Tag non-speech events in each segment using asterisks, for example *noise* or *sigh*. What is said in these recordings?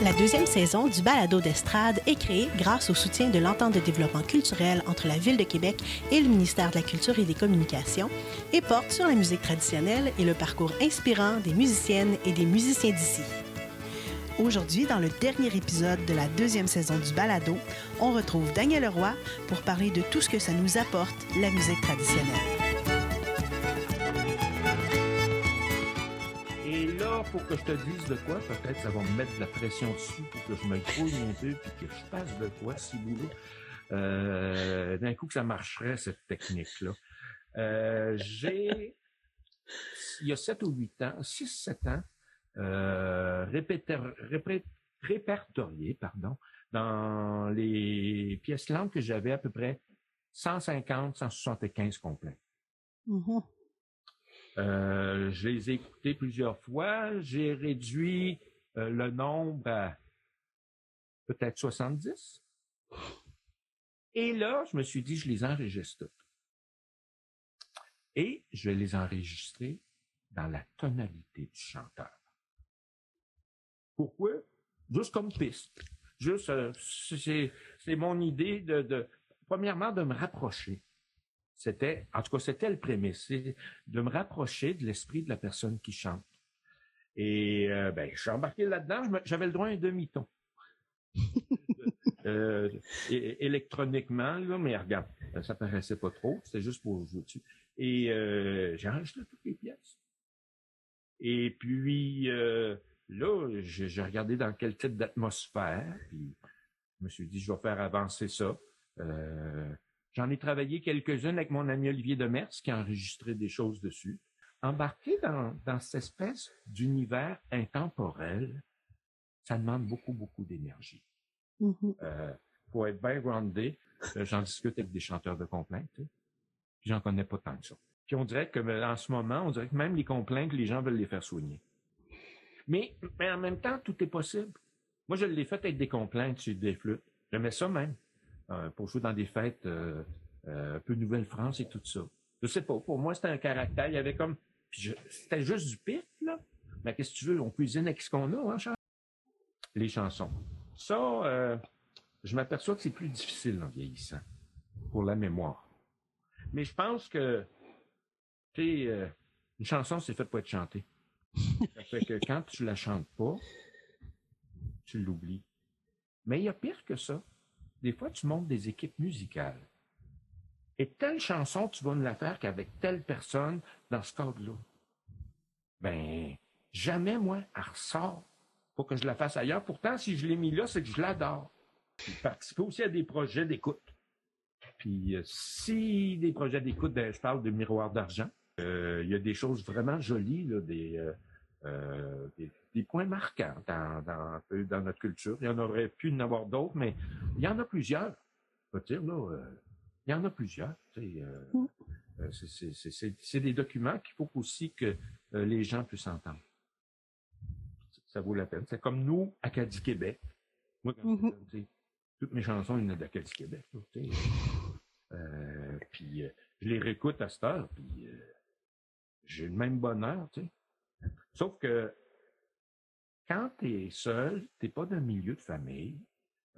La deuxième saison du balado d'estrade est créée grâce au soutien de l'entente de développement culturel entre la Ville de Québec et le ministère de la Culture et des Communications et porte sur la musique traditionnelle et le parcours inspirant des musiciennes et des musiciens d'ici. Aujourd'hui, dans le dernier épisode de la deuxième saison du balado, on retrouve Daniel Leroy pour parler de tout ce que ça nous apporte, la musique traditionnelle. Pour que je te dise de quoi, peut-être ça va me mettre de la pression dessus pour que je me grouille un peu puis que je passe de quoi, si vous voulez. Euh, d'un coup que ça marcherait, cette technique-là. Euh, j'ai, il y a 7 ou 8 ans, 6-7 ans, euh, répertorié, pardon, dans les pièces langues que j'avais à peu près 150, 175 complets. Mm-hmm. Euh, je les ai écoutés plusieurs fois. J'ai réduit euh, le nombre à peut-être 70. Et là, je me suis dit, je les enregistre. Et je vais les enregistrer dans la tonalité du chanteur. Pourquoi? Juste comme piste. Juste, euh, c'est mon idée de, premièrement, de me rapprocher c'était, en tout cas, c'était le prémisse, de me rapprocher de l'esprit de la personne qui chante. Et euh, ben, je suis embarqué là-dedans, j'avais le droit à un demi-ton. *laughs* euh, électroniquement, là, mais regarde, ça paraissait pas trop, c'était juste pour jouer dessus. Et euh, j'ai enregistré toutes les pièces. Et puis euh, là, j'ai regardé dans quel type d'atmosphère, puis je me suis dit, je vais faire avancer ça. Euh, J'en ai travaillé quelques-unes avec mon ami Olivier Demers qui a enregistré des choses dessus. Embarquer dans, dans cette espèce d'univers intemporel, ça demande beaucoup, beaucoup d'énergie. Mm-hmm. euh, faut être bien groundé. Euh, j'en discute avec des chanteurs de complaintes. J'en connais pas tant que ça. Puis on dirait que en ce moment, on dirait que même les complaintes, les gens veulent les faire soigner. Mais, mais en même temps, tout est possible. Moi, je l'ai fait avec des complaintes sur des flûtes. J'aimais ça même. Euh, pour jouer dans des fêtes euh, euh, un peu Nouvelle-France et tout ça. Je sais pas, pour moi, c'était un caractère. Il y avait comme. C'était juste du pif, là. Mais qu'est-ce que tu veux? On cuisine avec ce qu'on a, hein, Charles? Les chansons. Ça, je m'aperçois que c'est plus difficile en vieillissant, pour la mémoire. Mais je pense que, une chanson, c'est fait pour être chantée. Ça fait que quand tu la chantes pas, tu l'oublies. Mais il y a pire que ça des fois, tu montes des équipes musicales. Et telle chanson, tu vas ne la faire qu'avec telle personne dans ce cadre-là. Ben, jamais, moi, elle ressort pour que je la fasse ailleurs. Pourtant, si je l'ai mis là, c'est que je l'adore. Puis participer aussi à des projets d'écoute. Puis euh, si des projets d'écoute, ben, je parle de miroir d'argent, euh, il y a des choses vraiment jolies, là, des, euh, des, des points marquants dans, dans, dans, notre culture. Il y en aurait pu en avoir d'autres, mais il y en a plusieurs. Je dire, là, euh, il y en a plusieurs. Euh, mm. euh c'est des documents qu'il faut aussi que euh, les gens puissent entendre. Ça vaut la peine. C'est comme nous, Acadie Québec. Moi, quand mm-hmm. toutes mes chansons, il y en a d'Acadie Québec. Euh, puis je les réécoute à cette heure, puis j'ai le même bonheur. Sauf que quand tu es seul, tu n'es pas d'un milieu de famille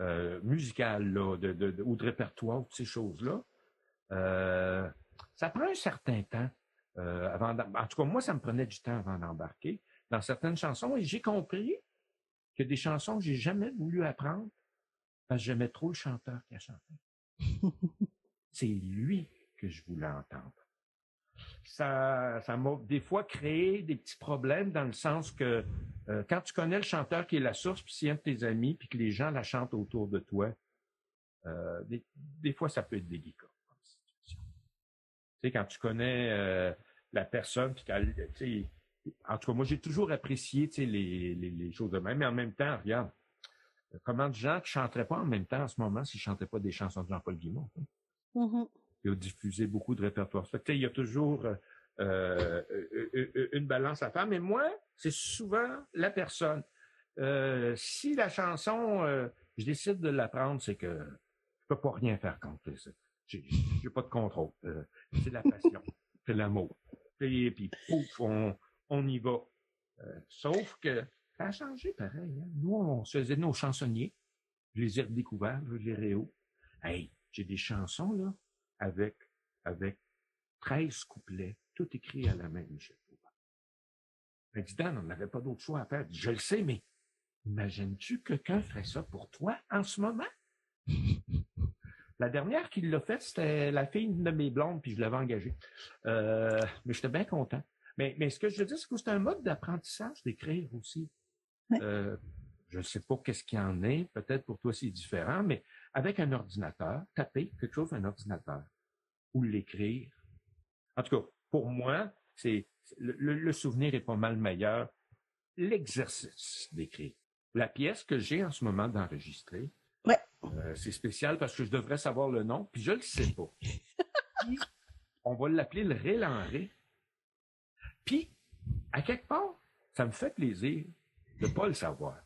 euh, musical là, de, de, ou de répertoire, ces choses-là, euh, ça prend un certain temps euh, avant En tout cas, moi, ça me prenait du temps avant d'embarquer dans certaines chansons et j'ai compris que des chansons que j'ai jamais voulu apprendre parce que j'aimais trop le chanteur qui a chanté. *laughs* C'est lui que je voulais entendre ça, ça m'a des fois créé des petits problèmes dans le sens que euh, quand tu connais le chanteur qui est la source, puis c'est un de tes amis, puis que les gens la chantent autour de toi, euh, des, fois ça peut être délicat Tu sais, quand tu connais euh, la personne, puis tu en tout cas, moi j'ai toujours apprécié les, les, les choses de même, mais en même temps, regarde, comment de gens qui chanteraient pas en même temps en ce moment s'ils chantaient pas des chansons de Jean-Paul Guimond. hein? Mhm. Il a diffusé beaucoup de répertoires. Fait que, il y a toujours euh, euh, euh, une balance à faire. Mais moi, c'est souvent la personne. Euh, si la chanson, euh, je décide de l'apprendre, c'est que je peux pas rien faire contre ça. J'ai j'ai pas de contrôle. C'est la passion, *laughs* c'est l'amour. Et puis, pouf, on, on y va. Sauf que ça a changé pareil. hein. Nous, on se faisait nos chansonniers. Je les ai redécouverts, je les réo. Hey, j'ai des chansons, là, avec, avec 13 couplets, tout écrit à la main, Michel Pauvin. Elle dit, Dan, on n'avait pas d'autre choix à faire. Je le sais, mais imagines-tu que quelqu'un ferait ça pour toi en ce moment? *laughs* La dernière qui l'a fait, c'était la fille de mes blondes, puis je l'avais engagée. Euh, mais j'étais bien content. Mais, mais ce que je veux dire, c'est que c'est un mode d'apprentissage d'écrire aussi. Euh, je ne sais pas qu'est-ce qu'il y en est. Peut-être pour toi, c'est différent, mais avec un ordinateur, taper quelque chose un ordinateur ou l'écrire. En tout cas, pour moi, c'est le, souvenir est pas mal meilleur. L'exercice d'écrire. La pièce que j'ai en ce moment d'enregistrer, Ouais. euh, c'est spécial parce que je devrais savoir le nom, puis je le sais pas. *laughs* Puis, on va l'appeler le ré ré. Puis, à quelque part, ça me fait plaisir de pas le savoir.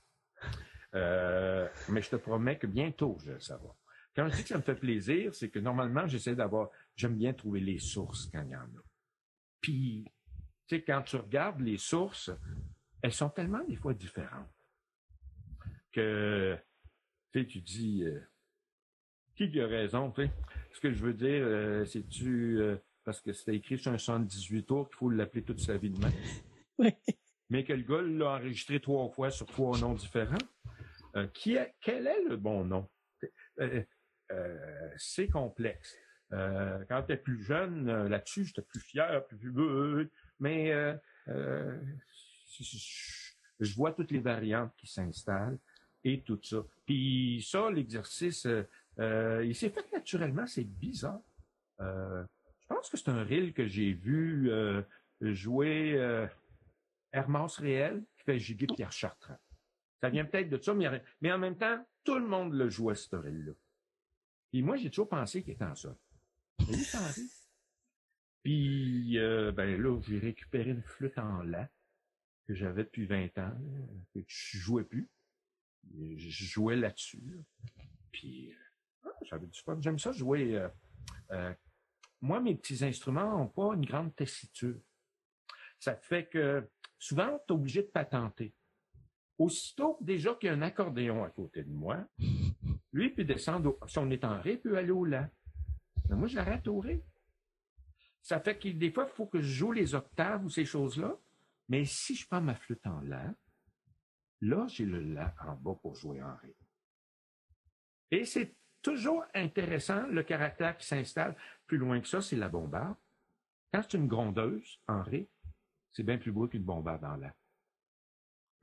Euh, mais je te promets que bientôt, je vais le savoir. Quand je dis que ça me fait plaisir, c'est que normalement, j'essaie d'avoir, j'aime bien trouver les sources quand il y en a. Puis, tu sais, quand tu regardes les sources, elles sont tellement des fois différentes que, tu sais, tu dis, euh, qui a raison, tu sais? Ce que je veux dire, euh, c'est-tu, parce que c'était écrit sur un 78 tours qu'il faut l'appeler toute sa vie de même? *laughs* Ouais. mais que le gars l'a enregistré trois fois sur trois noms différents? Euh, qui est, quel est le bon nom? Euh, euh, c'est complexe. Euh, quand tu es plus jeune, là-dessus, j'étais plus fier, plus, plus- mais je- vois toutes les variantes qui s'installent et tout ça. Puis ça, l'exercice, il s'est fait naturellement, c'est bizarre. Je pense que c'est un reel que j'ai vu jouer Hermance Réel qui fait giguer Pierre Chartrand. Ça vient peut-être de ça, mais, en même temps, tout le monde le jouait, ce reel-là. Puis moi, j'ai toujours pensé qu'il était en est en ré. Puis, euh, ben là, j'ai récupéré une flûte en la que j'avais depuis 20 ans, que je jouais plus. Je jouais là-dessus. là. Puis, euh, ah, j'avais du fun. J'aime ça jouer. euh, moi, mes petits instruments n'ont pas une grande tessiture. Ça fait que souvent, tu es obligé de patenter. Aussitôt, déjà qu'il y a un accordéon à côté de moi, lui peut descendre, si on est en ré, peut aller au la. Mais moi, j'arrête au ré. Ça fait que des fois, il faut que je joue les octaves ou ces choses-là. Mais si je prends ma flûte en la, là, j'ai le la en bas pour jouer en ré. Et c'est toujours intéressant, le caractère qui s'installe. Plus loin que ça, c'est la bombarde. Quand c'est une grondeuse en ré, c'est bien plus beau qu'une bombarde en la.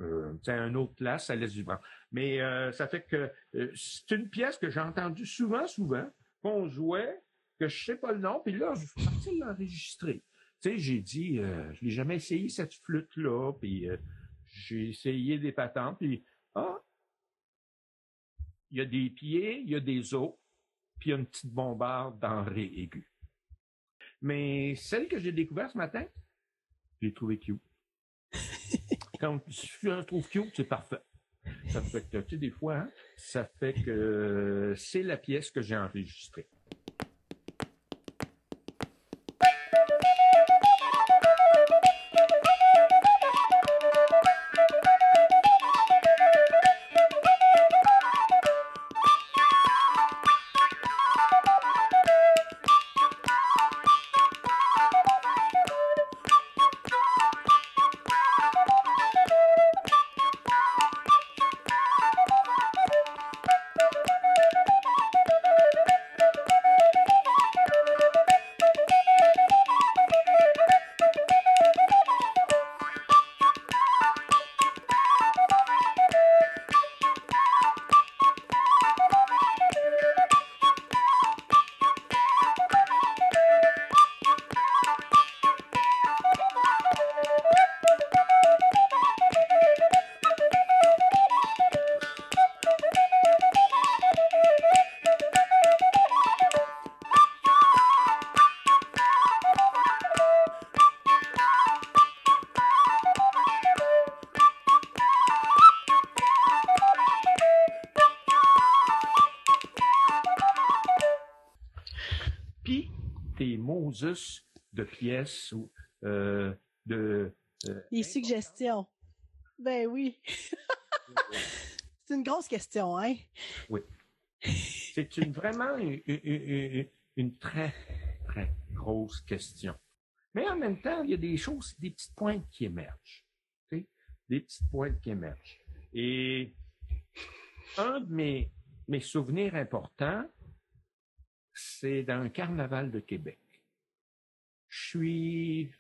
Euh, c'est un autre classe, ça laisse du vent. Mais euh, ça fait que euh, c'est une pièce que j'ai entendue souvent, souvent, qu'on jouait, que je sais pas le nom, puis là, je suis parti l'enregistrer. Tu sais, j'ai dit, je l'ai jamais essayé cette flûte-là, puis j'ai essayé des patentes, puis ah, il y a des pieds, il y a des os, puis il y a une petite bombarde dans ré aigu. Mais celle que j'ai découverte ce matin, je l'ai trouvée cute. Quand je la trouve cute, c'est parfait. Ça fait que, tu sais, des fois, hein, ça fait que euh, c'est la pièce que j'ai enregistrée. Moses de pièces ou euh, de... Euh, Les suggestions. Ben oui. *laughs* C'est une grosse question, hein? Oui. C'est une, vraiment une, très, très grosse question. Mais en même temps, il y a des choses, des petites pointes qui émergent. Des petites pointes qui émergent. Et un de mes, mes souvenirs importants, c'est dans un carnaval de Québec. Je suis,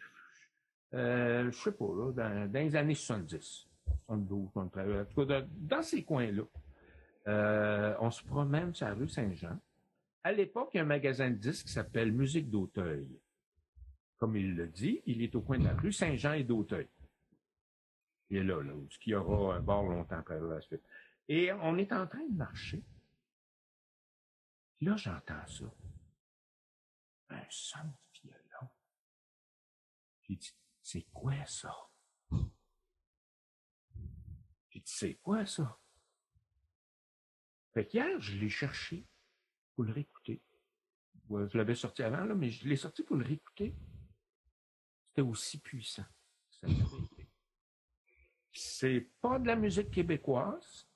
euh, je sais pas, là, dans, les années 70, 72, 73, en tout cas, dans, ces coins-là. Euh, on se promène sur la rue Saint-Jean. À l'époque, il y a un magasin de disques qui s'appelle Musique d'Auteuil. Comme il le dit, il est au coin de la rue Saint-Jean et d'Auteuil. Il est là, là, où il y aura un bar longtemps après la suite. Et on est en train de marcher. Là, j'entends ça. Un son de violon. J'ai dit, c'est quoi ça? J'ai dit, c'est quoi ça? Fait je l'ai cherché pour le réécouter. Je l'avais sorti avant, là, mais je l'ai sorti pour le réécouter. C'était aussi puissant. C'est pas de la musique québécoise.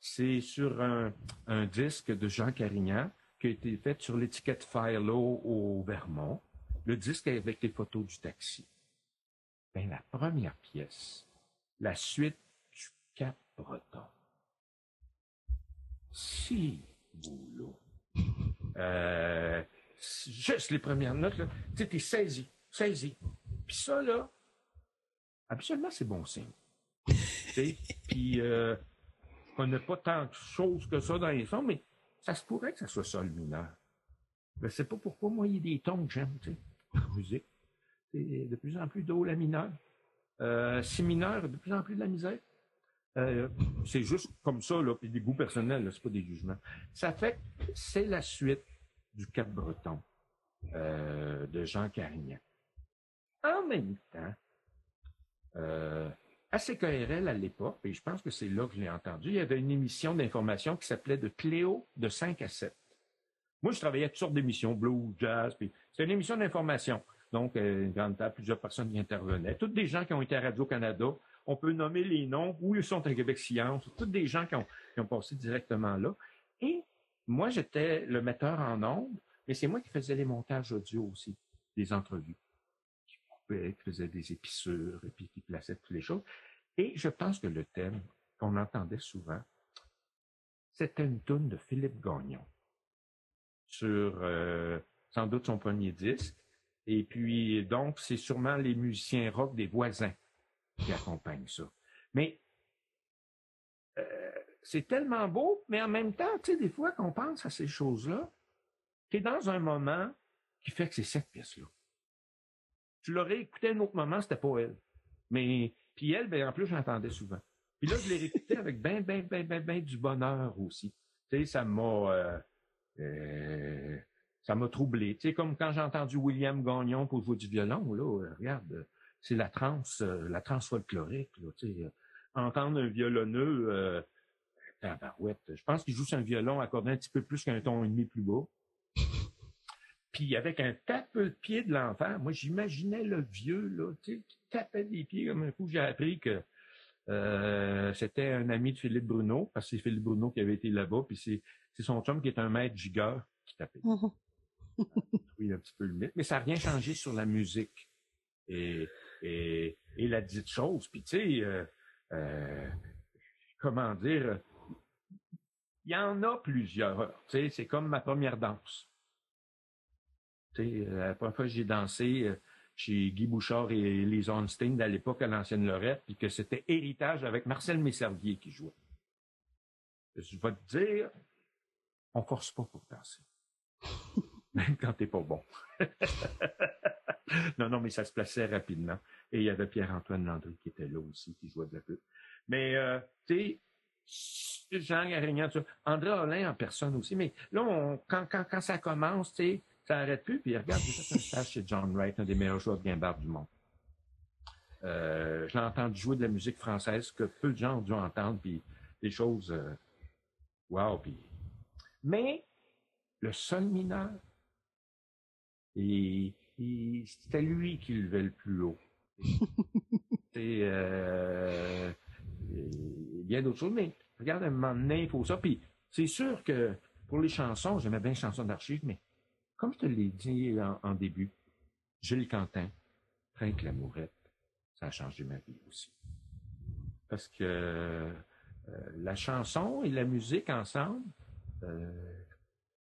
C'est sur un, un disque de Jean Carignan a été fait sur l'étiquette Philo au Vermont. Le disque avec les photos du taxi. Ben, la première pièce, la suite du Cap Breton. Si, boulot. *laughs* Euh, juste les premières notes, là, tu sais, t'es saisi. Puis ça, là, absolument, c'est bon signe. *laughs* Puis, euh, on n'a pas tant de choses que ça dans les sons, mais ça se pourrait que ça soit sol mineur. Je ne sais pas pourquoi, moi, il y a des tons que j'aime, tu sais, musique. C'est de plus en plus d'eau la mineur. Euh, si mineur, de plus en plus de la misère. Euh, c'est juste comme ça, là, puis des goûts personnels, c'est pas des jugements. Ça fait que c'est la suite du Cap Breton euh, de Jean Carignan. En même temps, à CKRL à l'époque, et je pense que c'est là que je l'ai entendu, il y avait une émission d'information qui s'appelait de Cléo de 5 à 7. Moi, je travaillais à toutes sortes d'émissions, blues, jazz, puis c'est une émission d'information. Donc, euh, une grande table, plusieurs personnes qui intervenaient. Toutes des gens qui ont été à Radio-Canada. On peut nommer les noms, où ils sont à Québec Science. Toutes des gens qui ont, qui ont passé directement là. Et moi, j'étais le metteur en ondes, mais c'est moi qui faisais les montages audio aussi, des entrevues qui faisait des épissures et puis qui plaçait toutes les choses. Et je pense que le thème qu'on entendait souvent, c'était une toune de Philippe Gagnon sur euh, sans doute son premier disque. Et puis, donc, c'est sûrement les musiciens rock des voisins qui accompagnent ça. Mais euh, c'est tellement beau, mais en même temps, tu sais, des fois qu'on pense à ces choses-là, tu es dans un moment qui fait que c'est cette pièce-là. Tu l'aurais écouté à un autre moment, c'était pas elle. Mais, puis elle, ben, en plus, j'entendais souvent. Puis là, je l'ai réécouté avec ben, ben, ben, ben, ben du bonheur aussi. Tu sais, ça m'a, euh, euh, ça m'a troublé. Tu sais, comme quand j'ai entendu William Gagnon pour jouer du violon, là, euh, regarde, c'est la transe, la transe folklorique, là, tu sais, entendre un violonneux, euh. Je pense qu'il joue sur un violon accordé un petit peu plus qu'un ton et demi plus bas. Puis avec un tape de pied de l'enfant, moi j'imaginais le vieux là, tu sais, qui tapait des pieds comme un coup. J'ai appris que euh, c'était un ami de Philippe Bruno, parce que c'est Philippe Bruno qui avait été là-bas, puis c'est, son chum qui est un maître gigueur qui tapait. oui, un petit peu limite, mais ça n'a rien changé sur la musique et, et, et la dite chose. Puis tu sais, euh, euh, comment dire, il y en a plusieurs. Tu sais, c'est comme ma première danse. Euh, la première fois que j'ai dansé euh, chez Guy Bouchard et les Onstein à l'époque à l'ancienne Lorette, puis que c'était héritage avec Marcel Messervier qui jouait. Je vais te dire, on force pas pour danser. *laughs* Même quand t'es pas bon. *laughs* non, non, mais ça se plaçait rapidement. Et il y avait Pierre-Antoine Landry qui était là aussi, qui jouait de la pub. Mais, euh, tu sais, Jean Garignan, André Olin en personne aussi. Mais là, quand, quand, quand ça commence, tu sais, ça n'arrête plus. Puis regarde, j'ai fait un stage chez John Wright, un des meilleurs joueurs de guimbarde du monde. Euh, je l'ai entendu jouer de la musique française que peu de gens ont dû entendre, puis des choses, euh, wow, puis... Mais le sol mineur, et c'était lui qui levait le plus haut. *laughs* C'est euh, bien d'autres choses, mais regarde, un moment donné, il faut ça. Puis c'est sûr que pour les chansons, j'aimais bien les chansons d'archives, mais comme je te l'ai dit en, début, Gilles Quentin, Frank Lamourette, ça a changé ma vie aussi. Parce que euh, la chanson et la musique ensemble, euh,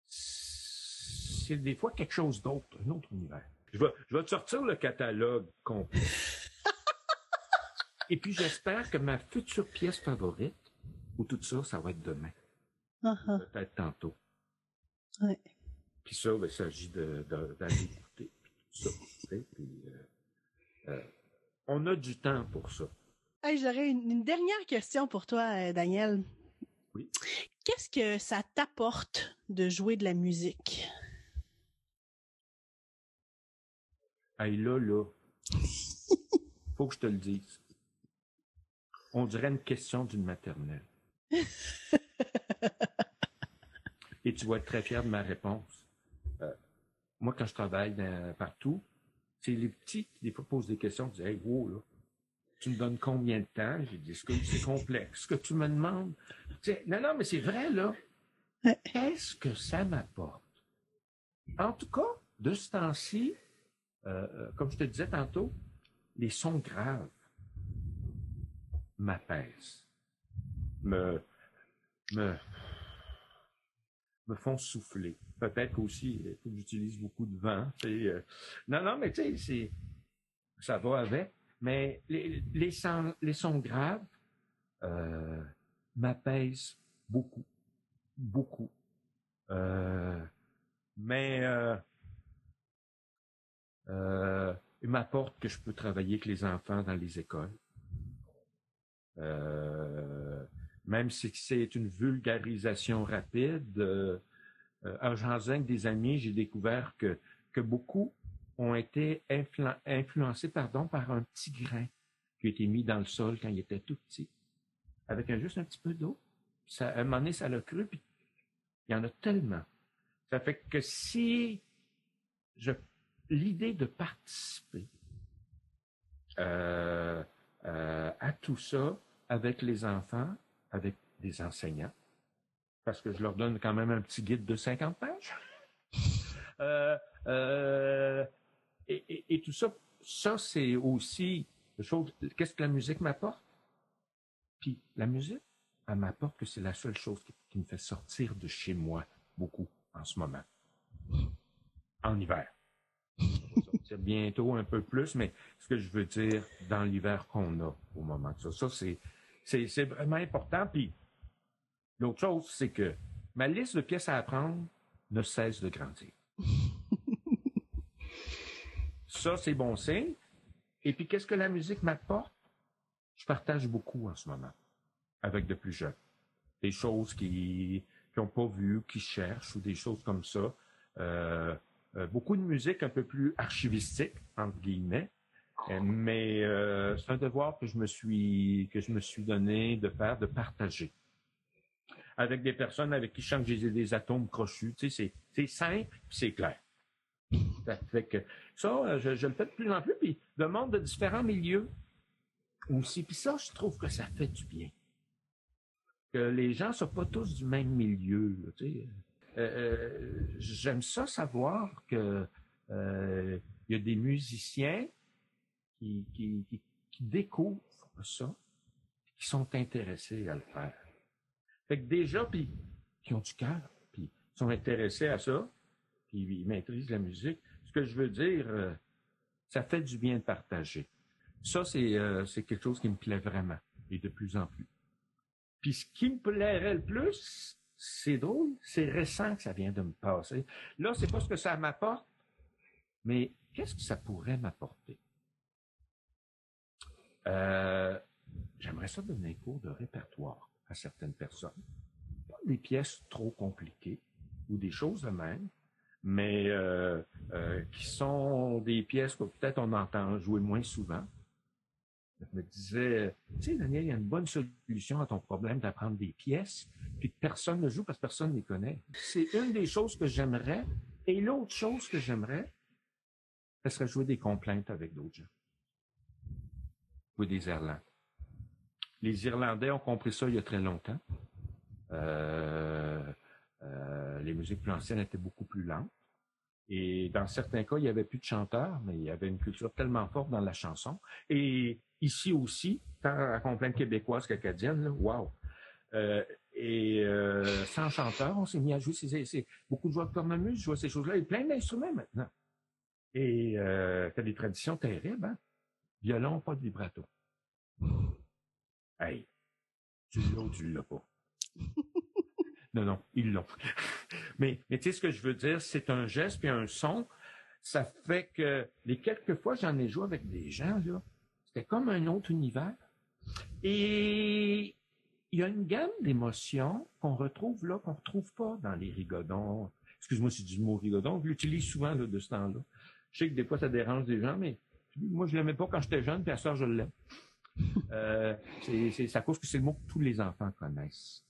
c'est des fois quelque chose d'autre, un autre univers. Je vais, je vais te sortir le catalogue complet. *laughs* Et puis j'espère que ma future pièce favorite, ou tout ça, ça va être demain. Uh-huh. Peut-être tantôt. Ouais. Puis ça, ben, il s'agit d'aller de, écouter. Tout ça. Puis, euh, euh, on a du temps pour ça. J'aurais une, dernière question pour toi, euh, Daniel. Oui. Qu'est-ce que ça t'apporte de jouer de la musique? Hey, là, là. Faut que je te le dise. On dirait une question d'une maternelle. *laughs* Et tu vas être très fier de ma réponse. Moi, quand je travaille partout, c'est les petits qui, des fois, posent des questions. Ils disent Hey, wow, là, tu me donnes combien de temps? J'ai dit, c'est complexe. Ce que tu me demandes. non, non, mais c'est vrai, là. Qu'est-ce que ça m'apporte? En tout cas, de ce temps-ci, euh, euh, comme je te disais tantôt, les sons graves m'apaisent, me, me, me font souffler. Peut-être aussi, j'utilise beaucoup de vent. Euh, non, non, mais tu sais, ça va avec. Mais les, sons, graves euh, m'apaisent beaucoup, beaucoup. Euh, mais euh, euh, ils m'apportent que je peux travailler avec les enfants dans les écoles. Euh, même si c'est une vulgarisation rapide. Euh, en jasant avec des amis, j'ai découvert que, beaucoup ont été influencés pardon, par un petit grain qui a été mis dans le sol quand il était tout petit, avec juste un petit peu d'eau. Ça, à un moment ça l'a cru, puis il y en a tellement. Ça fait que si l'idée de participer euh, euh, à tout ça avec les enfants, avec des enseignants, parce que je leur donne quand même un petit guide de 50 pages. *laughs* Euh, et, tout ça, ça c'est aussi chose. Qu'est-ce que la musique m'apporte? Puis la musique, elle m'apporte que c'est la seule chose qui, me fait sortir de chez moi beaucoup en ce moment, en hiver. C'est bientôt un peu plus, mais ce que je veux dire dans l'hiver qu'on a au moment de ça, ça c'est c'est vraiment important. Puis l'autre chose, c'est que ma liste de pièces à apprendre ne cesse de grandir. *laughs* Ça, c'est bon signe. Et puis, qu'est-ce que la musique m'apporte? Je partage beaucoup en ce moment avec de plus jeunes. Des choses qui n'ont pas vu, qui cherchent ou des choses comme ça. Euh, euh, beaucoup de musique un peu plus archivistique, entre guillemets. Euh, mais c'est un devoir que je me suis que je me suis donné de faire, de partager avec des personnes avec qui je sens des atomes crochus. Tu sais, c'est simple, c'est clair. Ça euh, je, le fais de plus en plus, puis de monde de différents milieux aussi. Puis ça, je trouve que ça fait du bien. Que les gens ne soient pas tous du même milieu. Tu sais. Euh, euh, j'aime ça savoir que il y a des musiciens qui, qui, découvrent ça, qui sont intéressés à le faire. Fait que déjà, puis qui ont du cœur, puis sont intéressés à ça, puis ils maîtrisent la musique. Ce que je veux dire, euh, ça fait du bien de partager. Ça, euh, c'est quelque chose qui me plaît vraiment, et de plus en plus. Puis ce qui me plairait le plus, c'est drôle, c'est récent que ça vient de me passer. Là, c'est pas ce que ça m'apporte, mais qu'est-ce que ça pourrait m'apporter? Euh, j'aimerais ça donner un cours de répertoire à certaines personnes. Pas des pièces trop compliquées ou des choses de même, mais euh, euh, qui sont des pièces que peut-être on entend jouer moins souvent. Je me disais, tu sais, Daniel, il y a une bonne solution à ton problème d'apprendre des pièces, puis que personne ne joue parce que personne ne les connaît. C'est une des choses que j'aimerais. Et l'autre chose que j'aimerais, ça serait jouer des complaintes avec d'autres gens. Jouer des Irlandais. Les Irlandais ont compris ça il y a très longtemps. Euh, euh, les musiques plus anciennes étaient beaucoup plus lentes. Et dans certains cas, il n'y avait plus de chanteurs, mais il y avait une culture tellement forte dans la chanson. Et ici aussi, tant à complainte québécoise qu'acadienne, wow. Euh, et sans chanteur, on s'est mis à jouer. C'est, beaucoup de joueurs de cornemuse jouent ces choses-là. A plein d'instruments maintenant. Et euh, tu as des traditions terribles. Hein? Violon, pas de vibrato. Hey, tu l'as ou tu l'as pas? *laughs* Non, non, ils l'ont. mais, mais tu sais ce que je veux dire, c'est un geste puis un son. Ça fait que les quelques fois j'en ai joué avec des gens, là, c'était comme un autre univers. Et il y a une gamme d'émotions qu'on retrouve là, qu'on ne retrouve pas dans les rigodons. Excuse-moi si du mot rigodon, je l'utilise souvent là, de ce temps-là. Je sais que des fois ça dérange des gens, mais moi je ne l'aimais pas quand j'étais jeune, puis à ça je l'aime. Euh, c'est, ça cause que c'est le mot que tous les enfants connaissent.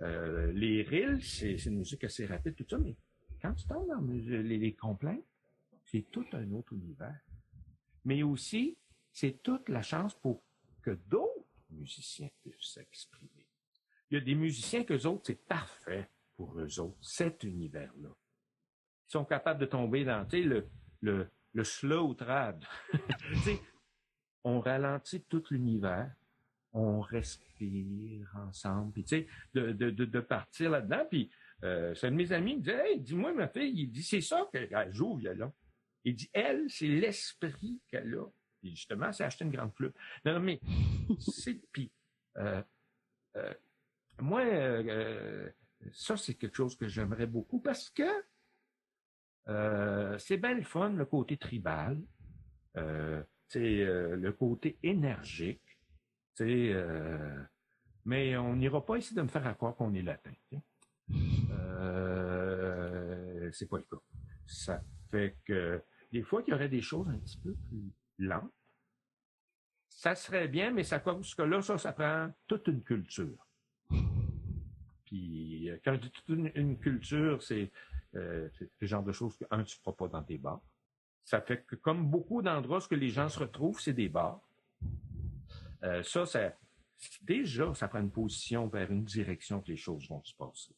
Euh, les rills, c'est une musique assez rapide, tout ça, mais quand tu tombes dans les, les complaints, c'est tout un autre univers. Mais aussi, c'est toute la chance pour que d'autres musiciens puissent s'exprimer. Il y a des musiciens que autres, c'est parfait pour eux autres, cet univers-là. Ils sont capables de tomber dans le, le, le slow trad. *laughs* on ralentit tout l'univers, on respire ensemble, puis tu sais, de, partir là-dedans. Puis euh, c'est un de mes amis, il me dit Hey, dis-moi, ma fille, il dit c'est ça qu'elle joue au violon. Il dit Elle, c'est l'esprit qu'elle a. Puis justement, c'est acheter une grande flûte. Non, mais c'est. *laughs* Puis euh, euh, moi, ça, c'est quelque chose que j'aimerais beaucoup parce que c'est bien le fun, le côté tribal. C'est le côté énergique. Euh, mais on n'ira pas essayer de me faire croire qu'on est latin. Euh, c'est pas le cas. Ça fait que des fois qu'il y aurait des choses un petit peu plus lentes. Ça serait bien, mais ça cause que là, ça, ça prend toute une culture. Puis euh, quand je dis toute une, culture, c'est euh, le genre de choses que, un, tu ne feras pas dans tes bars. Ça fait que comme beaucoup d'endroits où les gens se retrouvent, c'est des bars. Euh, ça, déjà, ça prend une position vers une direction que les choses vont se passer.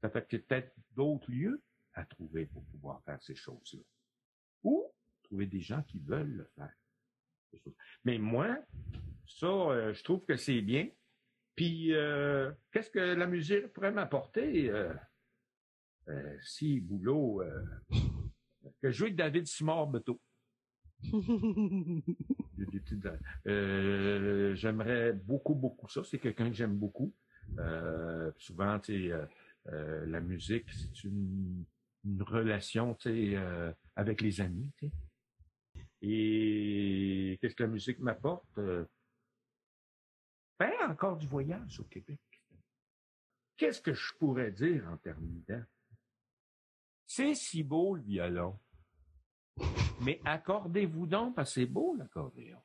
Ça fait peut-être d'autres lieux à trouver pour pouvoir faire ces choses-là. Ou trouver des gens qui veulent le faire. Mais moi, ça, euh, je trouve que c'est bien. Puis, euh, qu'est-ce que la musique pourrait m'apporter si Boulot que jouer avec David Simard-Beto. *laughs* Euh, j'aimerais beaucoup, beaucoup ça. C'est quelqu'un que j'aime beaucoup. Euh, souvent, euh, euh, la musique, c'est une, une, relation avec les amis. Et qu'est-ce que la musique m'apporte? Ben, encore du voyage au Québec. Qu'est-ce que je pourrais dire en terminant? C'est si beau le violon. Mais accordez-vous donc, parce que c'est beau l'accordéon.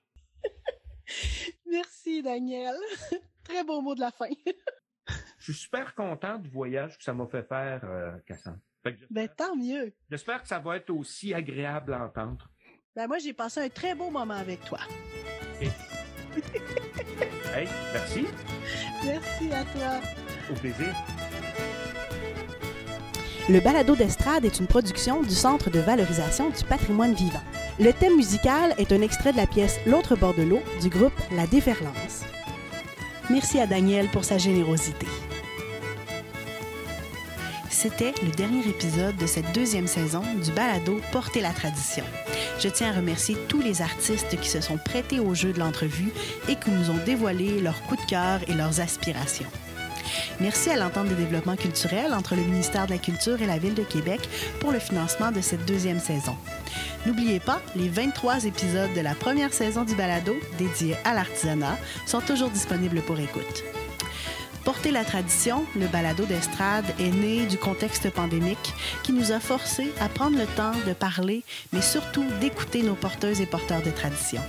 *laughs* Merci, Daniel. *laughs* Très beau mot de la fin. Je suis super content du voyage que ça m'a fait faire, euh, Cassandre. Ben, tant mieux. J'espère que ça va être aussi agréable à entendre. Ben, moi, j'ai passé un très beau moment avec toi. *laughs* hey, merci. Merci à toi. Au plaisir. Le balado d'estrade est une production du Centre de valorisation du patrimoine vivant. Le thème musical est un extrait de la pièce L'autre bord de l'eau du groupe La Déferlance. Merci à Daniel pour sa générosité. C'était le dernier épisode de cette deuxième saison du balado Porter la tradition. Je tiens à remercier tous les artistes qui se sont prêtés au jeu de l'entrevue et qui nous ont dévoilé leurs coups de cœur et leurs aspirations. Merci à l'entente des développements culturels entre le ministère de la Culture et la Ville de Québec pour le financement de cette deuxième saison. N'oubliez pas, les 23 épisodes de la première saison du balado dédiés à l'artisanat sont toujours disponibles pour écoute. Porter la tradition, le balado d'estrade, est né du contexte pandémique qui nous a forcés à prendre le temps de parler, mais surtout d'écouter nos porteuses et porteurs de tradition.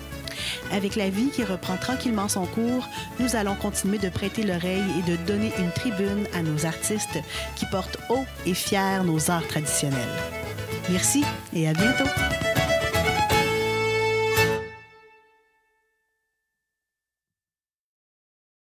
Avec la vie qui reprend tranquillement son cours, nous allons continuer de prêter l'oreille et de donner une tribune à nos artistes qui portent haut et fiers nos arts traditionnels. Merci et à bientôt.